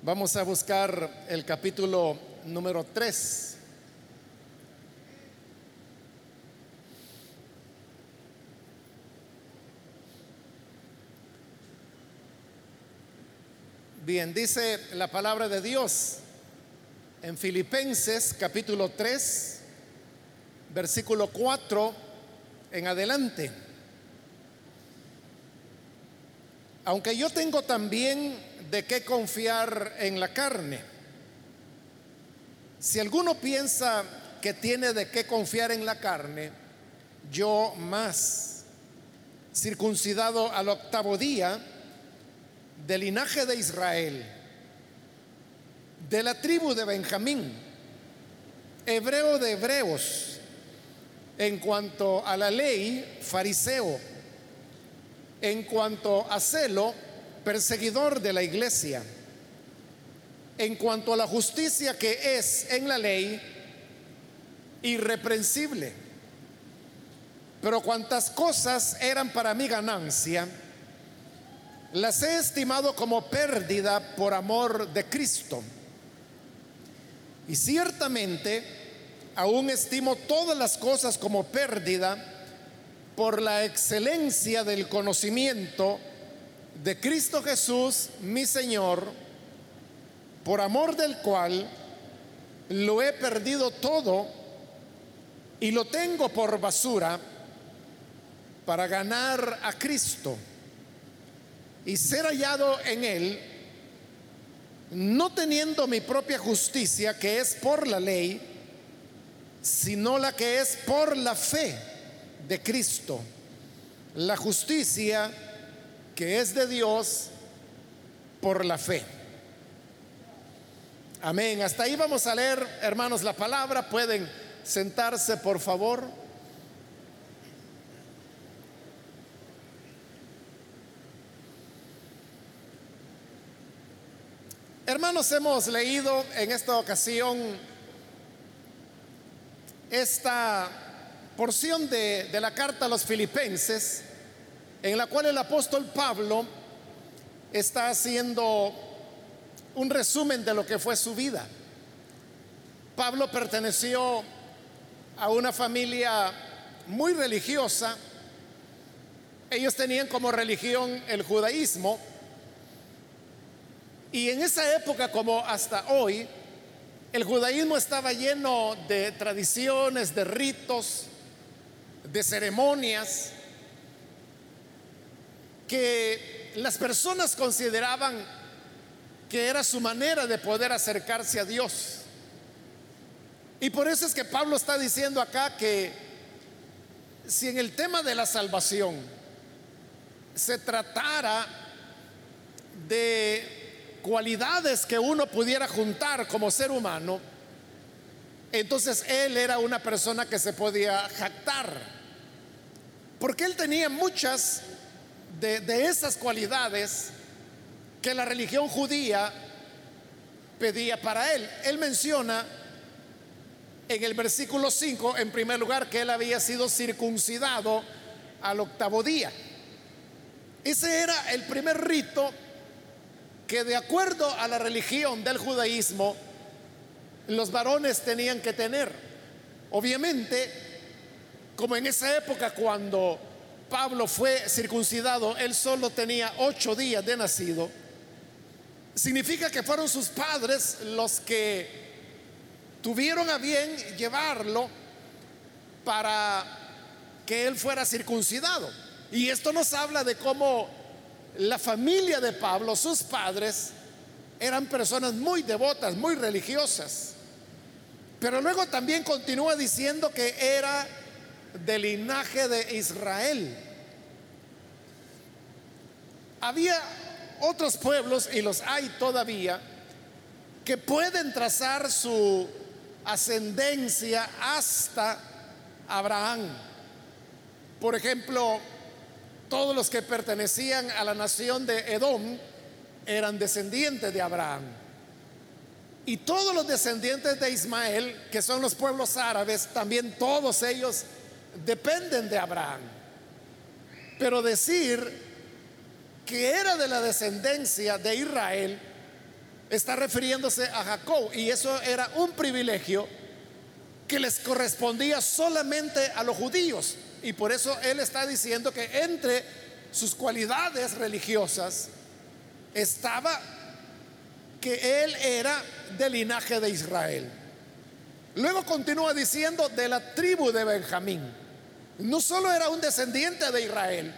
Vamos a buscar el capítulo número 3. Bien, dice la palabra de Dios en Filipenses capítulo 3, versículo 4 en adelante. Aunque yo tengo también de qué confiar en la carne. Si alguno piensa que tiene de qué confiar en la carne, yo más, circuncidado al octavo día, del linaje de Israel, de la tribu de Benjamín, hebreo de hebreos, en cuanto a la ley, fariseo, en cuanto a celo, perseguidor de la iglesia. En cuanto a la justicia que es en la ley, irreprensible. Pero cuantas cosas eran para mi ganancia, las he estimado como pérdida por amor de Cristo. Y ciertamente aún estimo todas las cosas como pérdida por la excelencia del conocimiento de Cristo Jesús, mi Señor, por amor del cual lo he perdido todo y lo tengo por basura para ganar a Cristo y ser hallado en Él, no teniendo mi propia justicia, que es por la ley, sino la que es por la fe de Cristo. La justicia que es de Dios por la fe. Amén. Hasta ahí vamos a leer, hermanos, la palabra. Pueden sentarse, por favor. Hermanos, hemos leído en esta ocasión esta porción de, de la carta a los filipenses en la cual el apóstol Pablo está haciendo un resumen de lo que fue su vida. Pablo perteneció a una familia muy religiosa. Ellos tenían como religión el judaísmo. Y en esa época, como hasta hoy, el judaísmo estaba lleno de tradiciones, de ritos, de ceremonias que las personas consideraban que era su manera de poder acercarse a Dios. Y por eso es que Pablo está diciendo acá que si en el tema de la salvación se tratara de cualidades que uno pudiera juntar como ser humano, entonces él era una persona que se podía jactar, porque él tenía muchas de, esas cualidades que la religión judía pedía para él. Él menciona en el versículo 5, en primer lugar, que él había sido circuncidado al octavo día. Ese era el primer rito que de acuerdo a la religión del judaísmo, los varones tenían que tener. Obviamente, como en esa época cuando Pablo fue circuncidado, él solo tenía ocho días de nacido, significa que fueron sus padres los que tuvieron a bien llevarlo para que él fuera circuncidado. Y esto nos habla de cómo la familia de Pablo, sus padres, eran personas muy devotas, muy religiosas. Pero luego también continúa diciendo que era del linaje de Israel. Había otros pueblos, y los hay todavía, que pueden trazar su ascendencia hasta Abraham. Por ejemplo, todos los que pertenecían a la nación de Edom eran descendientes de Abraham. Y todos los descendientes de Ismael, que son los pueblos árabes, también todos ellos dependen de Abraham. Pero decir que era de la descendencia de Israel está refiriéndose a Jacob y eso era un privilegio que les correspondía solamente a los judíos. Y por eso él está diciendo que entre sus cualidades religiosas estaba que él era del linaje de Israel. Luego continúa diciendo de la tribu de Benjamín. No solo era un descendiente de Israel,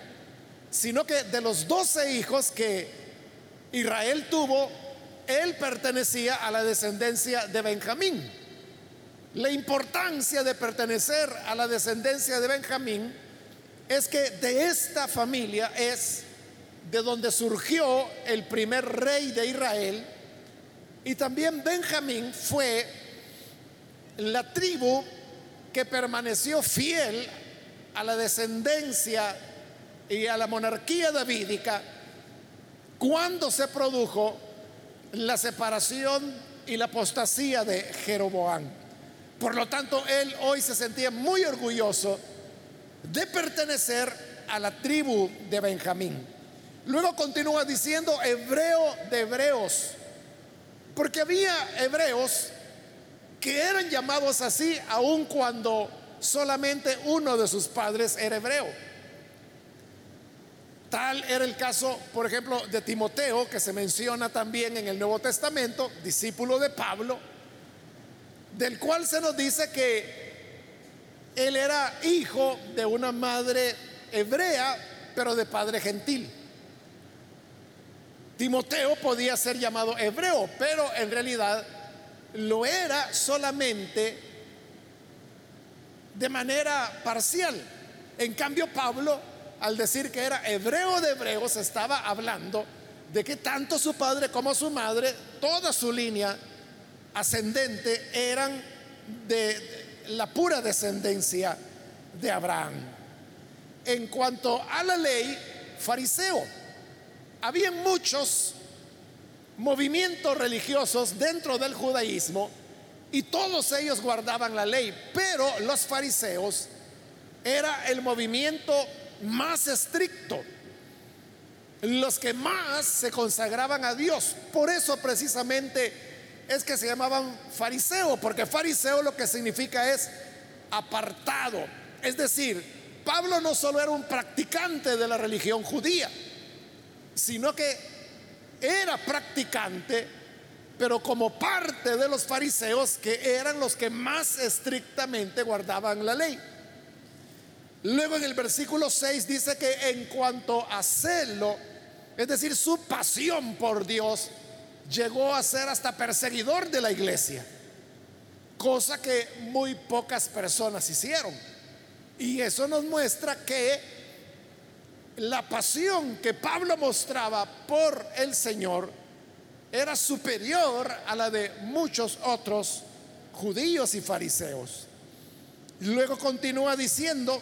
sino que de los doce hijos que Israel tuvo, él pertenecía a la descendencia de Benjamín. La importancia de pertenecer a la descendencia de Benjamín es que de esta familia es de donde surgió el primer rey de Israel y también Benjamín fue la tribu que permaneció fiel a la descendencia y a la monarquía davídica cuando se produjo la separación y la apostasía de Jeroboam. Por lo tanto, él hoy se sentía muy orgulloso de pertenecer a la tribu de Benjamín. Luego continúa diciendo hebreo de hebreos, porque había hebreos que eran llamados así aun cuando solamente uno de sus padres era hebreo. Tal era el caso, por ejemplo, de Timoteo, que se menciona también en el Nuevo Testamento, discípulo de Pablo, del cual se nos dice que él era hijo de una madre hebrea, pero de padre gentil. Timoteo podía ser llamado hebreo, pero en realidad lo era solamente de manera parcial. En cambio, Pablo al decir que era hebreo de hebreos, estaba hablando de que tanto su padre como su madre, toda su línea ascendente, eran de la pura descendencia de Abraham. En cuanto a la ley, fariseo, había muchos movimientos religiosos dentro del judaísmo y todos ellos guardaban la ley, pero los fariseos era el movimiento más estricto, los que más se consagraban a Dios. Por eso precisamente es que se llamaban fariseo, porque fariseo lo que significa es apartado. Es decir, Pablo no solo era un practicante de la religión judía, sino que era practicante, pero como parte de los fariseos que eran los que más estrictamente guardaban la ley. Luego en el versículo 6 dice que en cuanto a celo, es decir, su pasión por Dios, llegó a ser hasta perseguidor de la iglesia, cosa que muy pocas personas hicieron. Y eso nos muestra que la pasión que Pablo mostraba por el Señor era superior a la de muchos otros judíos y fariseos. Luego continúa diciendo,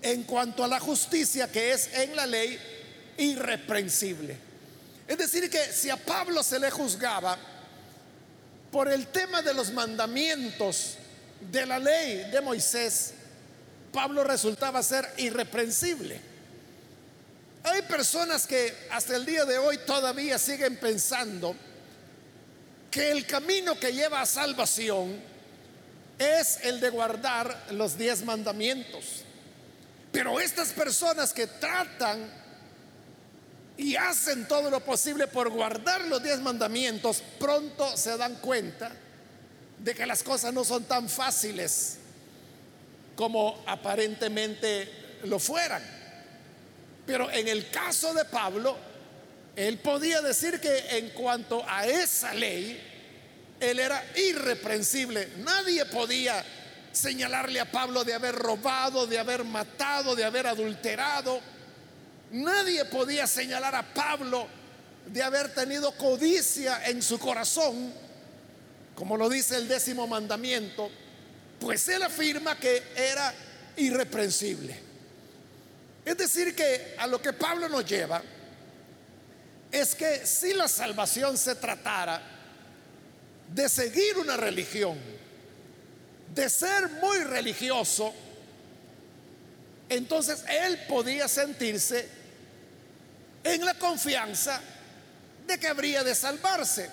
en cuanto a la justicia que es en la ley irreprensible. Es decir, que si a Pablo se le juzgaba por el tema de los mandamientos de la ley de Moisés, Pablo resultaba ser irreprensible. Hay personas que hasta el día de hoy todavía siguen pensando que el camino que lleva a salvación es el de guardar los diez mandamientos. Pero estas personas que tratan y hacen todo lo posible por guardar los diez mandamientos, pronto se dan cuenta de que las cosas no son tan fáciles como aparentemente lo fueran. Pero en el caso de Pablo, él podía decir que en cuanto a esa ley, él era irreprensible. Nadie podía señalarle a Pablo de haber robado, de haber matado, de haber adulterado. Nadie podía señalar a Pablo de haber tenido codicia en su corazón, como lo dice el décimo mandamiento, pues él afirma que era irreprensible. Es decir, que a lo que Pablo nos lleva es que si la salvación se tratara de seguir una religión, de ser muy religioso, entonces él podía sentirse en la confianza de que habría de salvarse.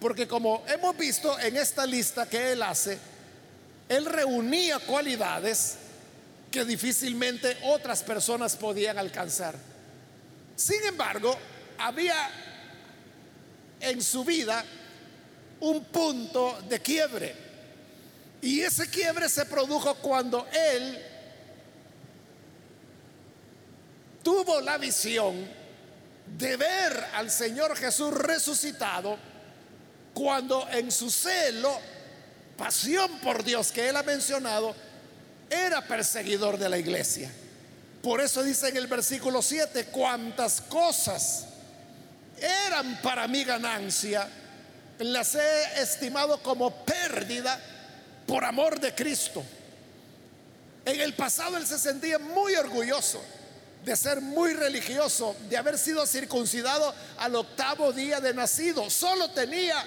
Porque como hemos visto en esta lista que él hace, él reunía cualidades que difícilmente otras personas podían alcanzar. Sin embargo, había en su vida un punto de quiebre. Y ese quiebre se produjo cuando él tuvo la visión de ver al Señor Jesús resucitado cuando en su celo, pasión por Dios que él ha mencionado, era perseguidor de la iglesia. Por eso dice en el versículo 7, cuantas cosas eran para mi ganancia, las he estimado como pérdida por amor de Cristo. En el pasado él se sentía muy orgulloso de ser muy religioso, de haber sido circuncidado al octavo día de nacido. Solo tenía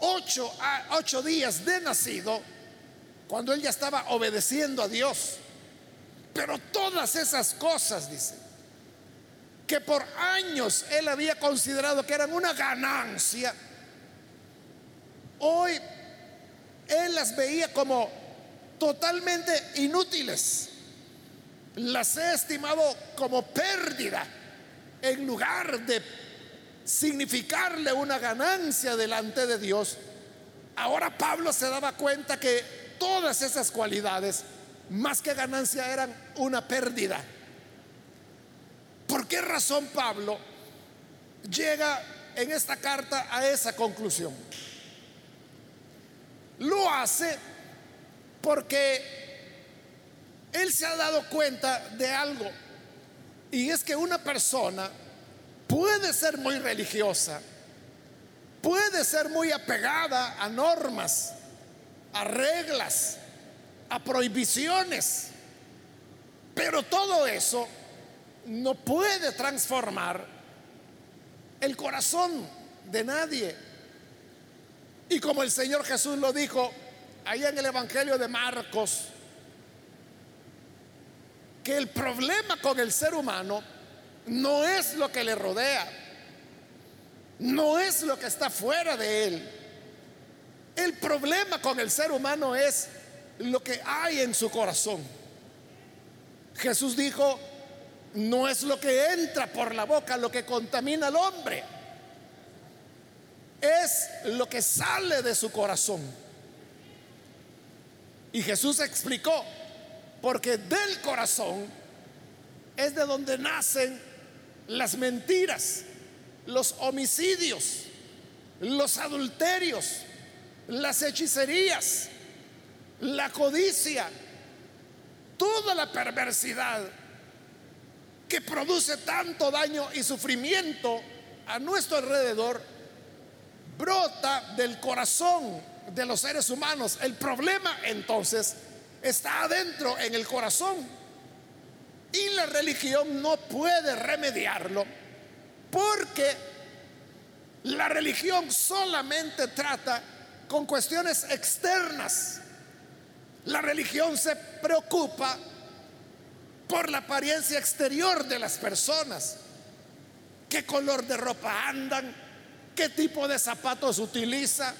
ocho, ocho días de nacido cuando él ya estaba obedeciendo a Dios. Pero todas esas cosas, dice, que por años él había considerado que eran una ganancia, hoy él las veía como totalmente inútiles. Las he estimado como pérdida en lugar de significarle una ganancia delante de Dios. Ahora Pablo se daba cuenta que todas esas cualidades, más que ganancia, eran una pérdida. ¿Por qué razón Pablo llega en esta carta a esa conclusión? Lo hace porque él se ha dado cuenta de algo. Y es que una persona puede ser muy religiosa, puede ser muy apegada a normas, a reglas, a prohibiciones, pero todo eso no puede transformar el corazón de nadie. Y como el Señor Jesús lo dijo allá en el Evangelio de Marcos, que el problema con el ser humano no es lo que le rodea, no es lo que está fuera de él. El problema con el ser humano es lo que hay en su corazón. Jesús dijo, no es lo que entra por la boca lo que contamina al hombre, es lo que sale de su corazón. Y Jesús explicó, porque del corazón es de donde nacen las mentiras, los homicidios, los adulterios, las hechicerías, la codicia, toda la perversidad que produce tanto daño y sufrimiento a nuestro alrededor, brota del corazón de los seres humanos. El problema entonces está adentro en el corazón. Y la religión no puede remediarlo porque la religión solamente trata con cuestiones externas. La religión se preocupa por la apariencia exterior de las personas. ¿Qué color de ropa andan? ¿Qué tipo de zapatos utiliza?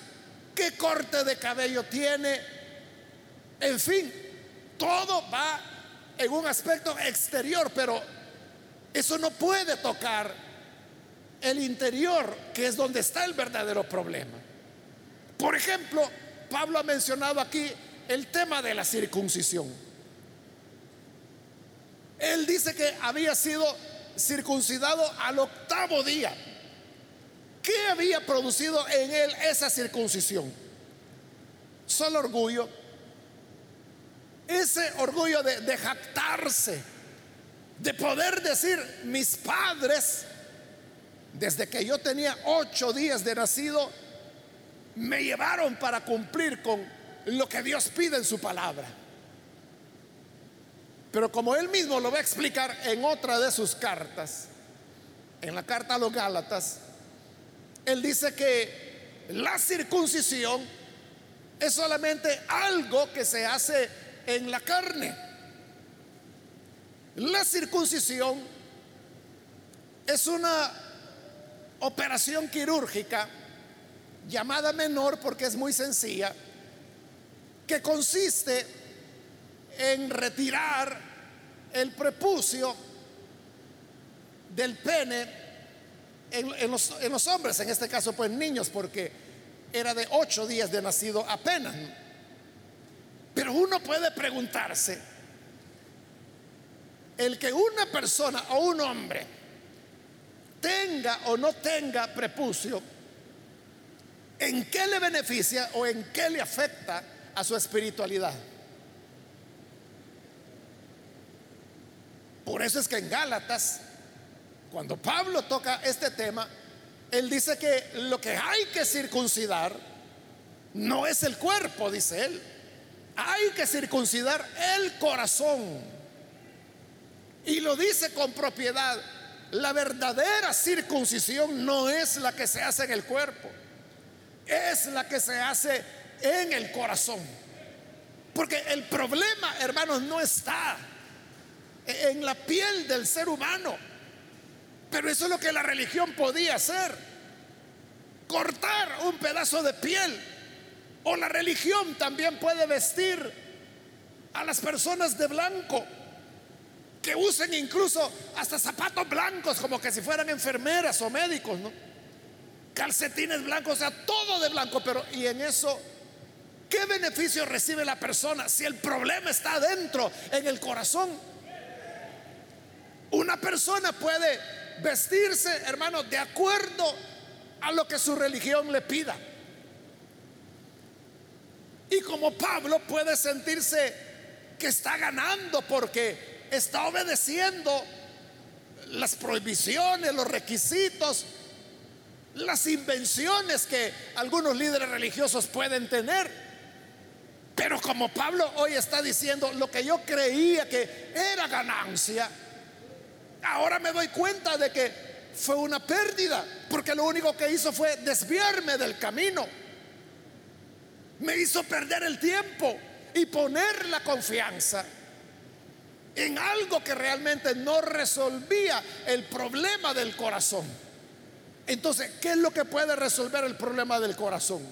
¿Qué corte de cabello tiene? En fin, todo va en un aspecto exterior, pero eso no puede tocar el interior, que es donde está el verdadero problema. Por ejemplo, Pablo ha mencionado aquí el tema de la circuncisión. Él dice que había sido circuncidado al octavo día. ¿Qué había producido en él esa circuncisión? Solo orgullo. Ese orgullo de, de jactarse, de poder decir, mis padres, desde que yo tenía ocho días de nacido, me llevaron para cumplir con lo que Dios pide en su palabra. Pero como él mismo lo va a explicar en otra de sus cartas, en la carta a los Gálatas, él dice que la circuncisión es solamente algo que se hace en la carne. La circuncisión es una operación quirúrgica llamada menor porque es muy sencilla, que consiste en retirar el prepucio del pene en, los, los, hombres, en este caso pues niños, porque era de ocho días de nacido apenas. Pero uno puede preguntarse, el que una persona o un hombre tenga o no tenga prepucio, ¿en qué le beneficia o en qué le afecta a su espiritualidad? Por eso es que en Gálatas, cuando Pablo toca este tema, él dice que lo que hay que circuncidar no es el cuerpo, dice él. Hay que circuncidar el corazón. Y lo dice con propiedad. La verdadera circuncisión no es la que se hace en el cuerpo, es la que se hace en el corazón. Porque el problema, hermanos, no está en la piel del ser humano. Pero eso es lo que la religión podía hacer. Cortar un pedazo de piel. O la religión también puede vestir a las personas de blanco. Que usen incluso hasta zapatos blancos como que si fueran enfermeras o médicos, ¿no? Calcetines blancos, o sea, todo de blanco. Pero ¿y en eso qué beneficio recibe la persona si el problema está adentro, en el corazón? Una persona puede vestirse, hermano, de acuerdo a lo que su religión le pida. Y como Pablo puede sentirse que está ganando porque está obedeciendo las prohibiciones, los requisitos, las invenciones que algunos líderes religiosos pueden tener. Pero como Pablo hoy está diciendo, lo que yo creía que era ganancia, Ahora me doy cuenta de que fue una pérdida, porque lo único que hizo fue desviarme del camino. Me hizo perder el tiempo y poner la confianza en algo que realmente no resolvía el problema del corazón. Entonces, ¿qué es lo que puede resolver el problema del corazón?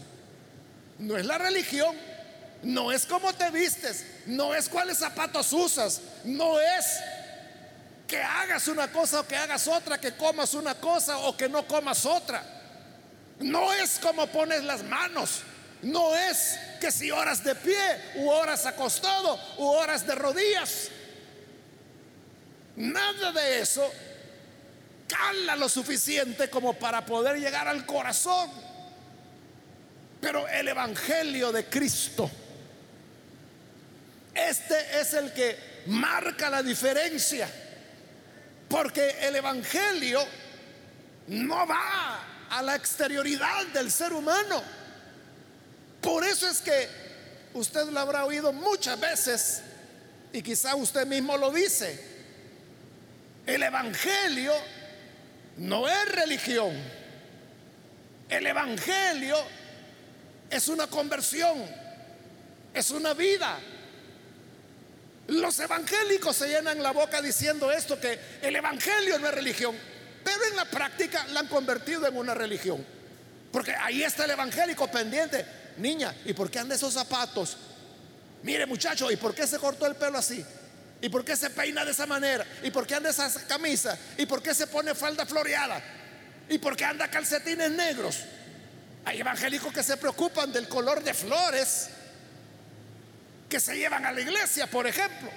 No es la religión, no es cómo te vistes, no es cuáles zapatos usas, no es que hagas una cosa o que hagas otra, que comas una cosa o que no comas otra. No es como pones las manos. No es que si oras de pie u oras acostado u oras de rodillas. Nada de eso cala lo suficiente como para poder llegar al corazón. Pero el Evangelio de Cristo, este es el que marca la diferencia porque el Evangelio no va a la exterioridad del ser humano. Por eso es que usted lo habrá oído muchas veces y quizá usted mismo lo dice. El Evangelio no es religión. El Evangelio es una conversión, es una vida, los evangélicos se llenan la boca diciendo esto, que el evangelio no es religión, pero en la práctica la han convertido en una religión. Porque ahí está el evangélico pendiente. Niña, ¿y por qué anda esos zapatos? Mire muchacho, ¿y por qué se cortó el pelo así? ¿Y por qué se peina de esa manera? ¿Y por qué anda esa camisa? ¿Y por qué se pone falda floreada? ¿Y por qué anda calcetines negros? Hay evangélicos que se preocupan del color de flores que se llevan a la iglesia, por ejemplo.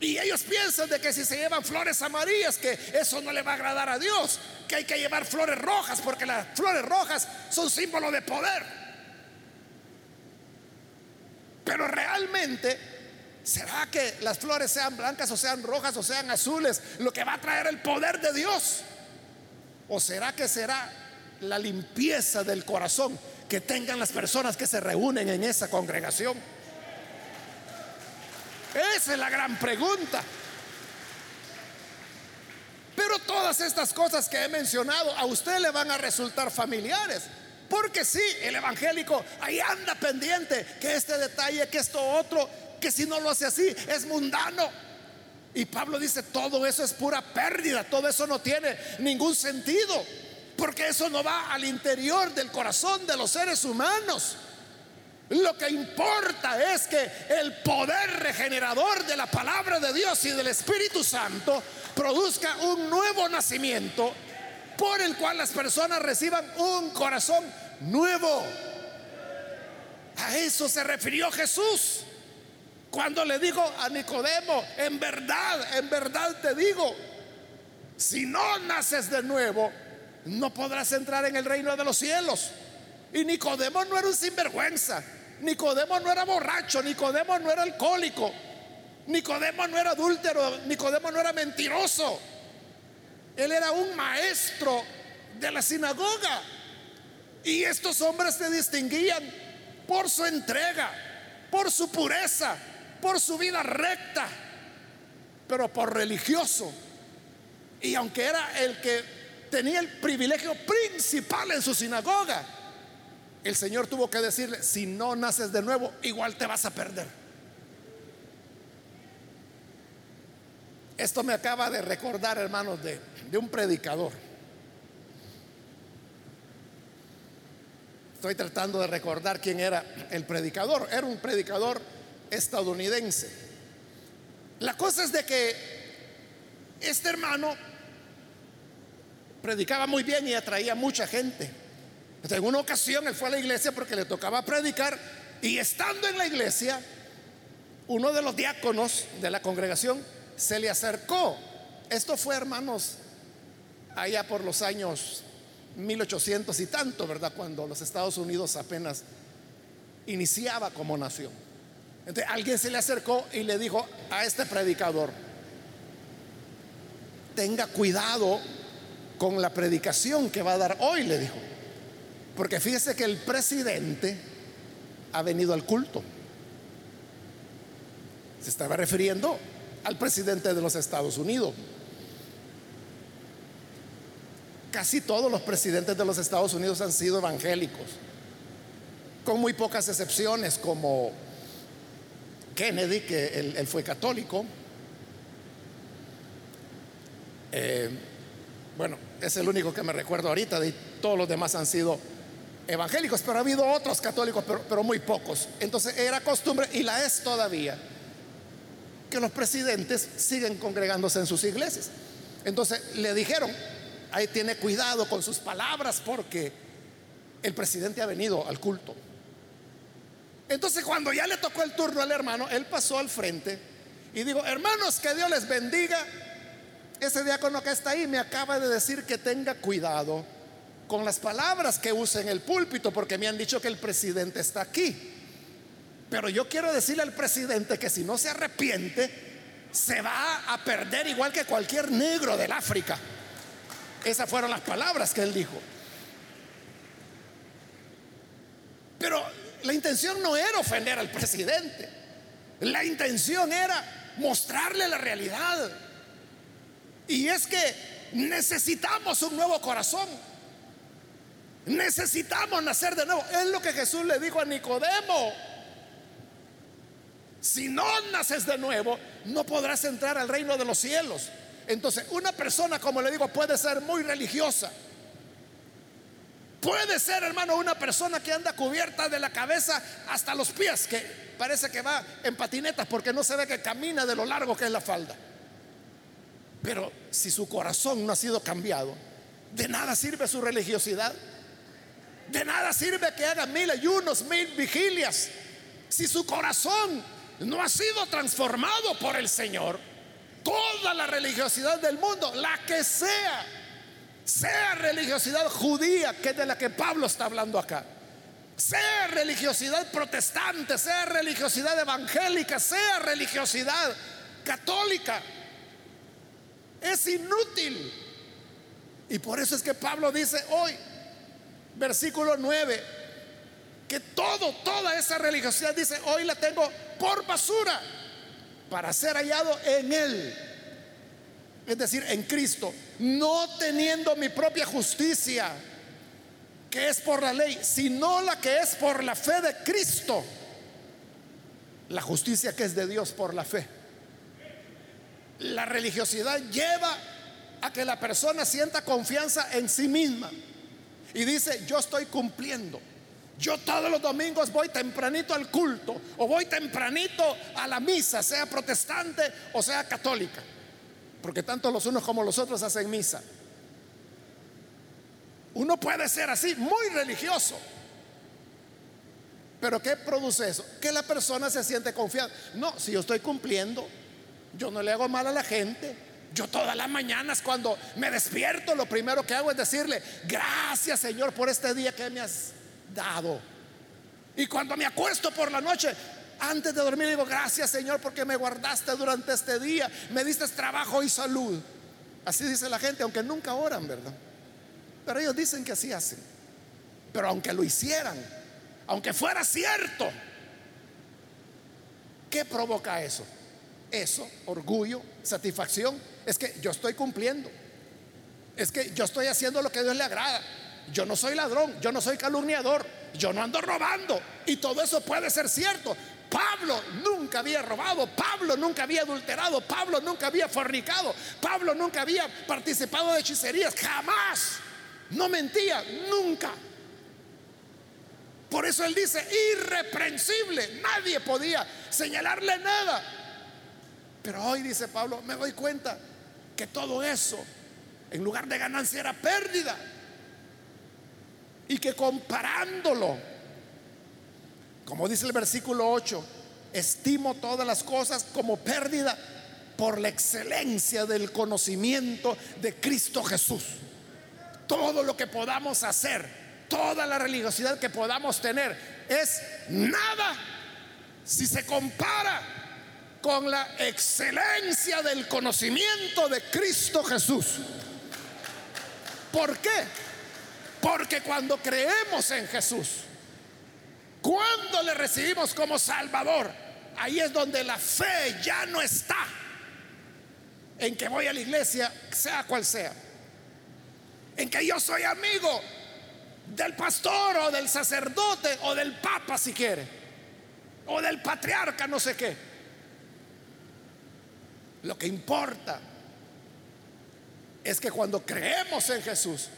Y ellos piensan de que si se llevan flores amarillas, que eso no le va a agradar a Dios, que hay que llevar flores rojas, porque las flores rojas son símbolo de poder. Pero realmente, ¿será que las flores sean blancas o sean rojas o sean azules lo que va a traer el poder de Dios? ¿O será que será la limpieza del corazón que tengan las personas que se reúnen en esa congregación? Esa es la gran pregunta. Pero todas estas cosas que he mencionado a usted le van a resultar familiares. Porque sí, el evangélico ahí anda pendiente que este detalle, que esto otro, que si no lo hace así es mundano. Y Pablo dice, todo eso es pura pérdida, todo eso no tiene ningún sentido. Porque eso no va al interior del corazón de los seres humanos. Lo que importa es que el poder regenerador de la palabra de Dios y del Espíritu Santo produzca un nuevo nacimiento por el cual las personas reciban un corazón nuevo. A eso se refirió Jesús cuando le dijo a Nicodemo, en verdad, en verdad te digo, si no naces de nuevo, no podrás entrar en el reino de los cielos. Y Nicodemo no era un sinvergüenza. Nicodemo no era borracho, Nicodemo no era alcohólico, Nicodemo no era adúltero, Nicodemo no era mentiroso. Él era un maestro de la sinagoga. Y estos hombres se distinguían por su entrega, por su pureza, por su vida recta, pero por religioso. Y aunque era el que tenía el privilegio principal en su sinagoga, el Señor tuvo que decirle, si no naces de nuevo, igual te vas a perder. Esto me acaba de recordar, hermanos, de, de un predicador. Estoy tratando de recordar quién era el predicador. Era un predicador estadounidense. La cosa es de que este hermano predicaba muy bien y atraía mucha gente. En una ocasión él fue a la iglesia porque le tocaba predicar y estando en la iglesia, uno de los diáconos de la congregación se le acercó. Esto fue, hermanos, allá por los años 1800 y tanto, ¿verdad? Cuando los Estados Unidos apenas iniciaba como nación. Entonces alguien se le acercó y le dijo a este predicador, tenga cuidado con la predicación que va a dar hoy, le dijo. Porque fíjese que el presidente ha venido al culto. Se estaba refiriendo al presidente de los Estados Unidos. Casi todos los presidentes de los Estados Unidos han sido evangélicos, con muy pocas excepciones, como Kennedy, que él, fue católico. Eh, bueno, es el único que me recuerdo ahorita, de todos los demás han sido evangélicos, pero ha habido otros católicos, pero, muy pocos. Entonces era costumbre, y la es todavía, que los presidentes siguen congregándose en sus iglesias. Entonces le dijeron, ahí tiene cuidado con sus palabras porque el presidente ha venido al culto. Entonces cuando ya le tocó el turno al hermano, él pasó al frente y digo, hermanos, que Dios les bendiga. Ese diácono que está ahí me acaba de decir que tenga cuidado con las palabras que usa en el púlpito, porque me han dicho que el presidente está aquí. Pero yo quiero decirle al presidente que si no se arrepiente, se va a perder igual que cualquier negro del África. Esas fueron las palabras que él dijo. Pero la intención no era ofender al presidente. La intención era mostrarle la realidad. Y es que necesitamos un nuevo corazón. Necesitamos nacer de nuevo. Es lo que Jesús le dijo a Nicodemo. Si no naces de nuevo, no podrás entrar al reino de los cielos. Entonces, una persona, como le digo, puede ser muy religiosa. Puede ser, hermano, una persona que anda cubierta de la cabeza hasta los pies, que parece que va en patinetas porque no se ve que camina de lo largo que es la falda. Pero si su corazón no ha sido cambiado, de nada sirve su religiosidad. De nada sirve que haga mil ayunos, mil vigilias. Si su corazón no ha sido transformado por el Señor, toda la religiosidad del mundo, la que sea, sea religiosidad judía, que es de la que Pablo está hablando acá, sea religiosidad protestante, sea religiosidad evangélica, sea religiosidad católica, es inútil. Y por eso es que Pablo dice hoy, versículo 9, que todo, toda esa religiosidad dice, hoy la tengo por basura para ser hallado en Él. Es decir, en Cristo, no teniendo mi propia justicia, que es por la ley, sino la que es por la fe de Cristo. La justicia que es de Dios por la fe. La religiosidad lleva a que la persona sienta confianza en sí misma y dice, yo estoy cumpliendo. Yo todos los domingos voy tempranito al culto o voy tempranito a la misa, sea protestante o sea católica, porque tanto los unos como los otros hacen misa. Uno puede ser así, muy religioso. Pero ¿qué produce eso? Que la persona se siente confiada. No, si yo estoy cumpliendo, yo no le hago mal a la gente. Yo todas las mañanas cuando me despierto, lo primero que hago es decirle, gracias Señor por este día que me has dado. Y cuando me acuesto por la noche, antes de dormir digo, gracias Señor porque me guardaste durante este día, me diste trabajo y salud. Así dice la gente, aunque nunca oran, ¿verdad? Pero ellos dicen que así hacen. Pero aunque lo hicieran, aunque fuera cierto, ¿qué provoca eso? Eso, orgullo, satisfacción, es que yo estoy cumpliendo. Es que yo estoy haciendo lo que a Dios le agrada. Yo no soy ladrón, yo no soy calumniador, yo no ando robando. Y todo eso puede ser cierto. Pablo nunca había robado, Pablo nunca había adulterado, Pablo nunca había fornicado, Pablo nunca había participado de hechicerías, jamás. No mentía, nunca. Por eso él dice, irreprensible, nadie podía señalarle nada. Pero hoy dice Pablo, me doy cuenta que todo eso, en lugar de ganancia, era pérdida y que comparándolo, como dice el versículo 8, estimo todas las cosas como pérdida por la excelencia del conocimiento de Cristo Jesús. Todo lo que podamos hacer, toda la religiosidad que podamos tener, es nada si se compara con la excelencia del conocimiento de Cristo Jesús. ¿Por qué? Porque cuando creemos en Jesús, cuando le recibimos como Salvador, ahí es donde la fe ya no está en que voy a la iglesia, sea cual sea. En que yo soy amigo del pastor o del sacerdote o del papa si quiere. O del patriarca, no sé qué. Lo que importa es que cuando creemos en Jesús,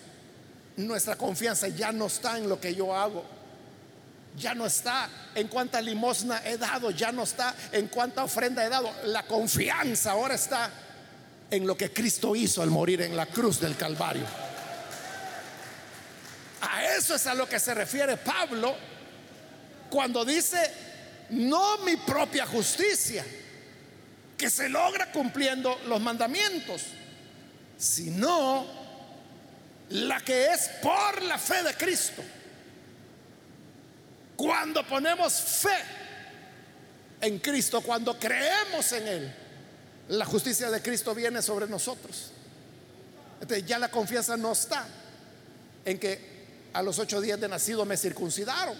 nuestra confianza ya no está en lo que yo hago. Ya no está en cuánta limosna he dado, ya no está en cuánta ofrenda he dado. La confianza ahora está en lo que Cristo hizo al morir en la cruz del Calvario. A eso es a lo que se refiere Pablo cuando dice, no mi propia justicia, que se logra cumpliendo los mandamientos, sino la que es por la fe de Cristo. Cuando ponemos fe en Cristo, cuando creemos en Él, la justicia de Cristo viene sobre nosotros. Entonces ya la confianza no está en que a los ocho días de nacido me circuncidaron.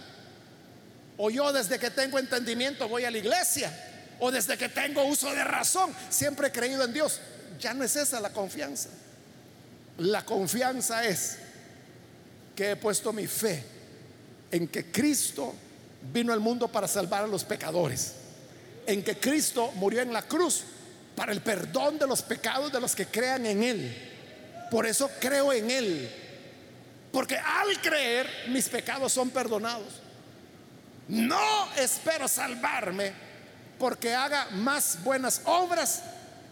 O yo desde que tengo entendimiento voy a la iglesia. O desde que tengo uso de razón siempre he creído en Dios. Ya no es esa la confianza. La confianza es que he puesto mi fe en que Cristo vino al mundo para salvar a los pecadores, en que Cristo murió en la cruz para el perdón de los pecados de los que crean en Él. Por eso creo en Él, porque al creer mis pecados son perdonados. No espero salvarme porque haga más buenas obras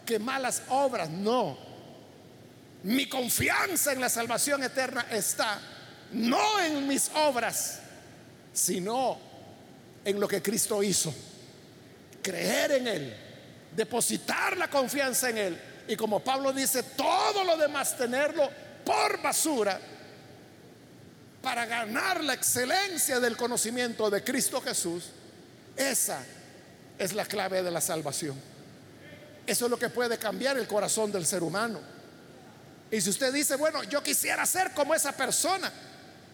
que malas obras, no mi confianza en la salvación eterna está no en mis obras, sino en lo que Cristo hizo. Creer en Él, depositar la confianza en Él. Y como Pablo dice, todo lo demás tenerlo por basura para ganar la excelencia del conocimiento de Cristo Jesús. Esa es la clave de la salvación. Eso es lo que puede cambiar el corazón del ser humano. Y si usted dice, bueno, yo quisiera ser como esa persona,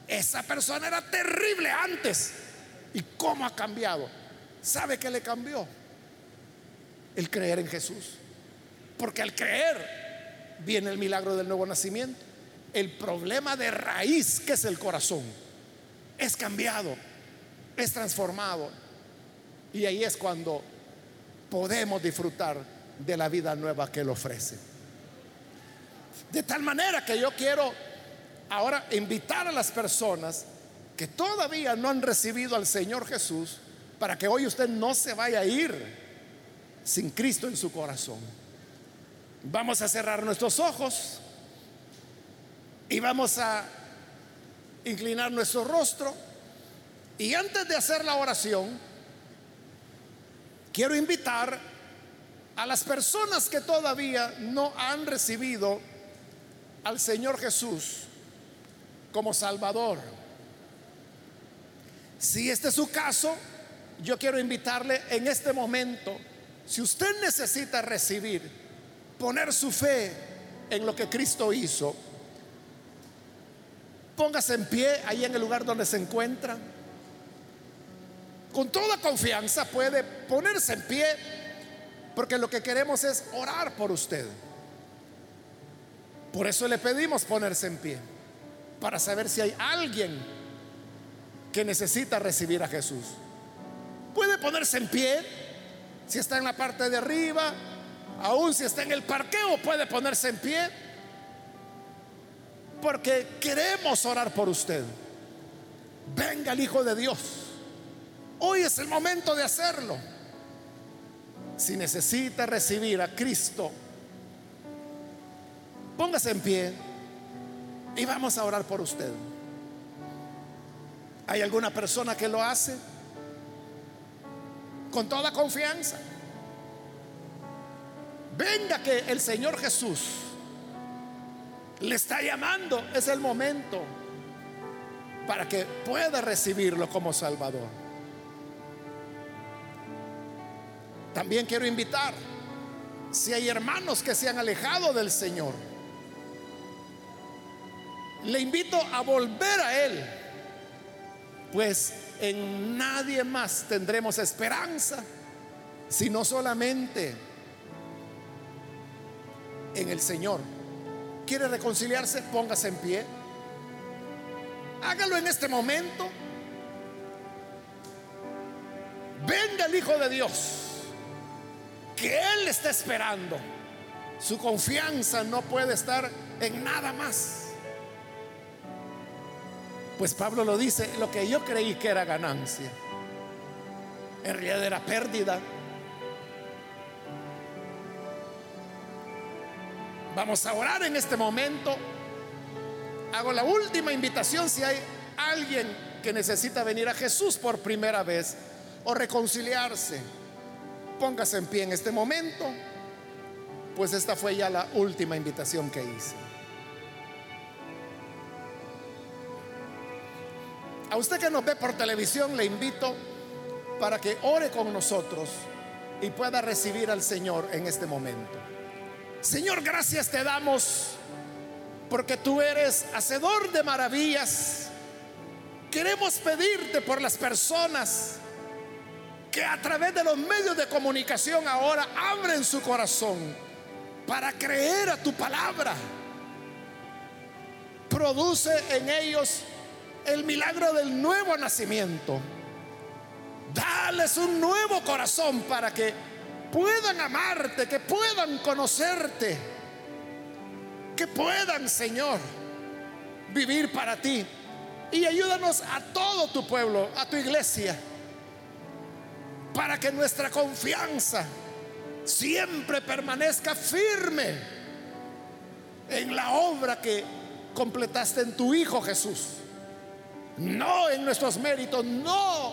esa persona era terrible antes. ¿Y cómo ha cambiado? ¿Sabe qué le cambió? El creer en Jesús. Porque al creer viene el milagro del nuevo nacimiento. El problema de raíz, que es el corazón, es cambiado, es transformado. Y ahí es cuando podemos disfrutar de la vida nueva que Él ofrece. De tal manera que yo quiero ahora invitar a las personas que todavía no han recibido al Señor Jesús para que hoy usted no se vaya a ir sin Cristo en su corazón. Vamos a cerrar nuestros ojos y vamos a inclinar nuestro rostro. Y antes de hacer la oración, quiero invitar a las personas que todavía no han recibido al Señor Jesús como Salvador. Si este es su caso, yo quiero invitarle en este momento, si usted necesita recibir, poner su fe en lo que Cristo hizo, póngase en pie ahí en el lugar donde se encuentra. Con toda confianza puede ponerse en pie, porque lo que queremos es orar por usted. Por eso le pedimos ponerse en pie, para saber si hay alguien que necesita recibir a Jesús. Puede ponerse en pie si está en la parte de arriba, aún si está en el parqueo, puede ponerse en pie. Porque queremos orar por usted. Venga el Hijo de Dios. Hoy es el momento de hacerlo. Si necesita recibir a Cristo, póngase en pie y vamos a orar por usted. ¿Hay alguna persona que lo hace? Con toda confianza. Venga que el Señor Jesús le está llamando. Es el momento para que pueda recibirlo como Salvador. También quiero invitar, si hay hermanos que se han alejado del Señor, le invito a volver a Él, pues en nadie más tendremos esperanza, sino solamente en el Señor. ¿Quiere reconciliarse? Póngase en pie. Hágalo en este momento. Venga el Hijo de Dios, que Él está esperando. Su confianza no puede estar en nada más. Pues Pablo lo dice, lo que yo creí que era ganancia, en realidad era pérdida. Vamos a orar en este momento. Hago la última invitación si hay alguien que necesita venir a Jesús por primera vez o reconciliarse. Póngase en pie en este momento, pues esta fue ya la última invitación que hice. A usted que nos ve por televisión le invito para que ore con nosotros y pueda recibir al Señor en este momento. Señor, gracias te damos porque tú eres hacedor de maravillas. Queremos pedirte por las personas que a través de los medios de comunicación ahora abren su corazón para creer a tu palabra. Produce en ellos el milagro del nuevo nacimiento. Dales un nuevo corazón para que puedan amarte, que puedan conocerte, que puedan, Señor, vivir para ti. Y ayúdanos a todo tu pueblo, a tu iglesia, para que nuestra confianza siempre permanezca firme en la obra que completaste en tu Hijo Jesús no en nuestros méritos, no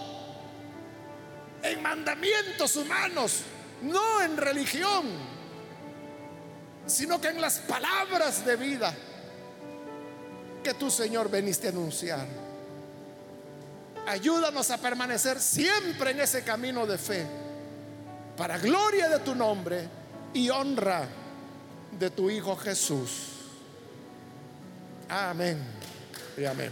en mandamientos humanos, no en religión, sino que en las palabras de vida que tú, Señor, veniste a anunciar. Ayúdanos a permanecer siempre en ese camino de fe, para gloria de tu nombre y honra de tu Hijo Jesús. Amén y amén.